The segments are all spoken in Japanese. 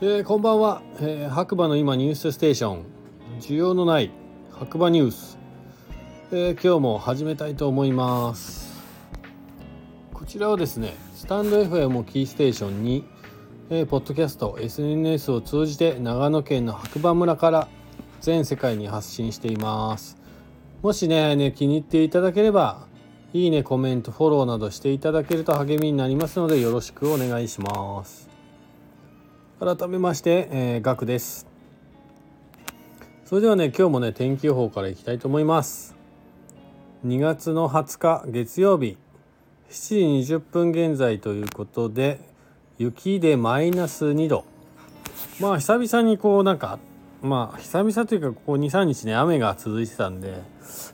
えー、こんばんは、えー、白馬の今ニュースステーション。需要のない白馬ニュース、えー、今日も始めたいと思います。こちらはですねスタンド FM をキーステーションに、えー、ポッドキャスト SNS を通じて長野県の白馬村から全世界に発信しています。もしねね気に入っていただければいいねコメントフォローなどしていただけると励みになりますのでよろしくお願いします。改めまして、えー、ガクです。それではね今日もね天気予報からいきたいと思います。2月の20日月曜日7時20分現在ということで雪でマイナス2度。まあ久々にこうなんかまあ久々というかここ23日ね雨が続いてたんで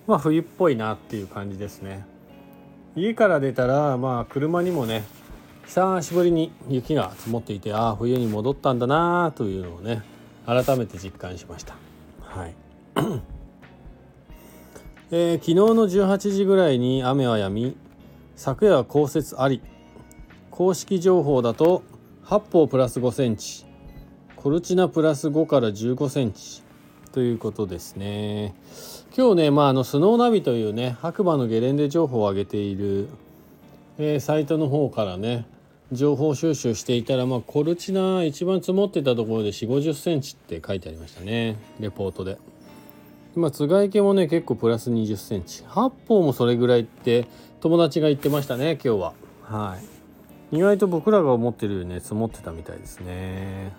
まあ冬っぽいなっていう感じですね。家から出たらまあ車にもね久しぶりに雪が積もっていてああ冬に戻ったんだなというのをね改めて実感しました。はい。えー、昨日の18時ぐらいに雨は止み昨夜は降雪あり公式情報だと八方プラス5センチコルチナプラス5から15センチということですね。今日ねまああのスノーナビというね白馬のゲレンデ情報を上げている、えー、サイトの方からね情報収集していたら、まあ、コルチナ一番積もってたところで4 5 0センチって書いてありましたね。レポートで。まあ、つがいけもね結構プラス2 0センチ。八方もそれぐらいって友達が言ってましたね今日は。はい。意外と僕らが思ってるよりね積もってたみたいですね。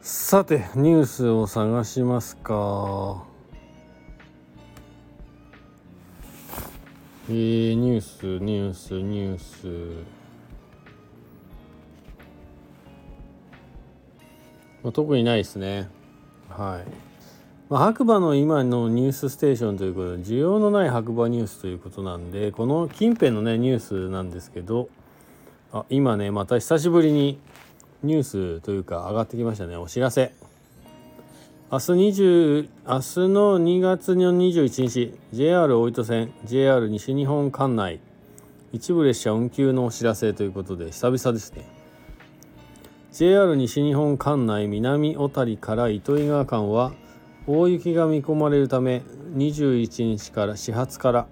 さてニュースを探しますかえー、ニュースニュースニュース。まあ、特にないですね。はい、まあ、白馬の今のニュースステーションということで需要のない白馬ニュースということなんでこの近辺のねニュースなんですけどあ今ねまた久しぶりにニュースというか上がってきましたね。お知らせ。明日20明日の2月の21日 JR 大糸線 JR 西日本管内。一部列車運休のお知らせということで久々ですね。JR 西日本管内南小谷から糸魚川間は大雪が見込まれるため21日から始発から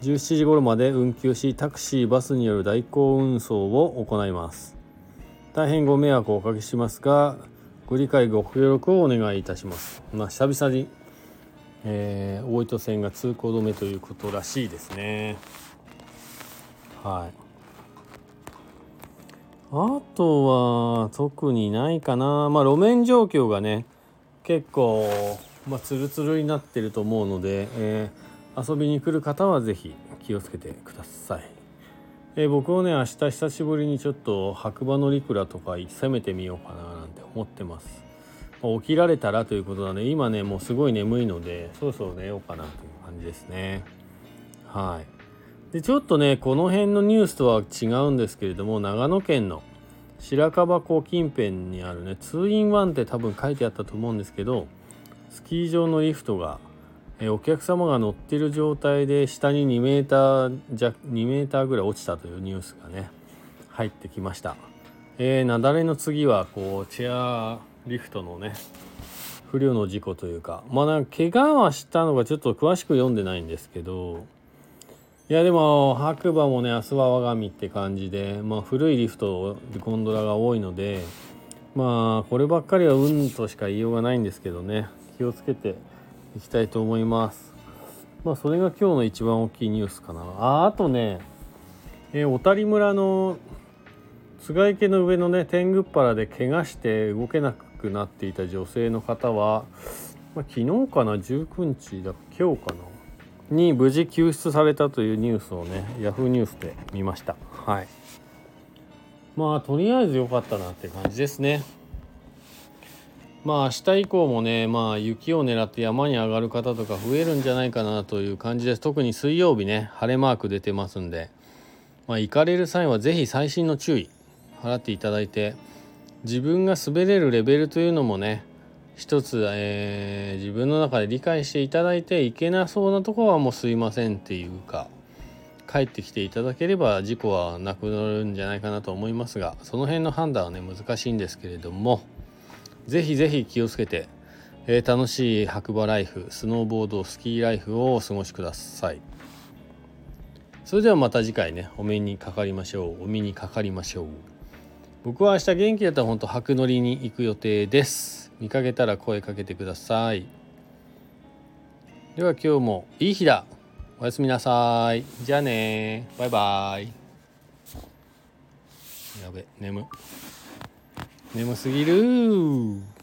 17時頃まで運休しタクシーバスによる代行運送を行います。大変ご迷惑をおかけしますがご理解ご協力をお願いいたします。まあ、久々に、えー、大糸線が通行止めということらしいですね。はい。あとは特にないかな。まあ路面状況がね結構まあツルツルになってると思うので、えー、遊びに来る方は是非気をつけてください。えー、僕はね明日久しぶりにちょっと白馬のリクラとか攻めてみようかな思ってます、まあ、起きられたらということなので今ねもうすごい眠いのでそろそろ寝ようかなという感じですね。はい。でちょっとねこの辺のニュースとは違うんですけれども長野県の白樺湖近辺にあるね 2in1 って多分書いてあったと思うんですけどスキー場のリフトがえお客様が乗ってる状態で下に2メーター弱2メーターぐらい落ちたというニュースがね入ってきました。えー、雪崩の次はこうチェアリフトのね不慮の事故というかまあなんか怪我はしたのがちょっと詳しく読んでないんですけどいやでも白馬もね明日は我が身って感じで、まあ、古いリフトゴンドラが多いのでまあこればっかりは運としか言いようがないんですけどね気をつけていきたいと思います。まあそれが今日の一番大きいニュースかな。ああとね、えー、小谷村の菅池の上のね天狗っ腹で怪我して動けなくなっていた女性の方は、まあ、昨日かな19日だ今日かなに無事救出されたというニュースをねヤフーニュースで見ました。はい。まあとりあえず良かったなって感じですね。まあ明日以降もねまあ雪を狙って山に上がる方とか増えるんじゃないかなという感じです。特に水曜日ね晴れマーク出てますんで。まあ行かれる際は是非細心の注意。払っていただいて自分が滑れるレベルというのもね一つ、えー、自分の中で理解していただいていけなそうなとこはもうすいませんっていうか帰ってきていただければ事故はなくなるんじゃないかなと思いますがその辺の判断はね難しいんですけれども是非是非気をつけて、えー、楽しい白馬ライフスノーボードスキーライフをお過ごしください。それではまた次回ねお目にかかりましょう。お目にかかりましょう。僕は明日元気だったら本当白乗りに行く予定です。見かけたら声かけてください。では今日もいい日だ。おやすみなさい。じゃあね。バイバイ。やべ眠。眠すぎる。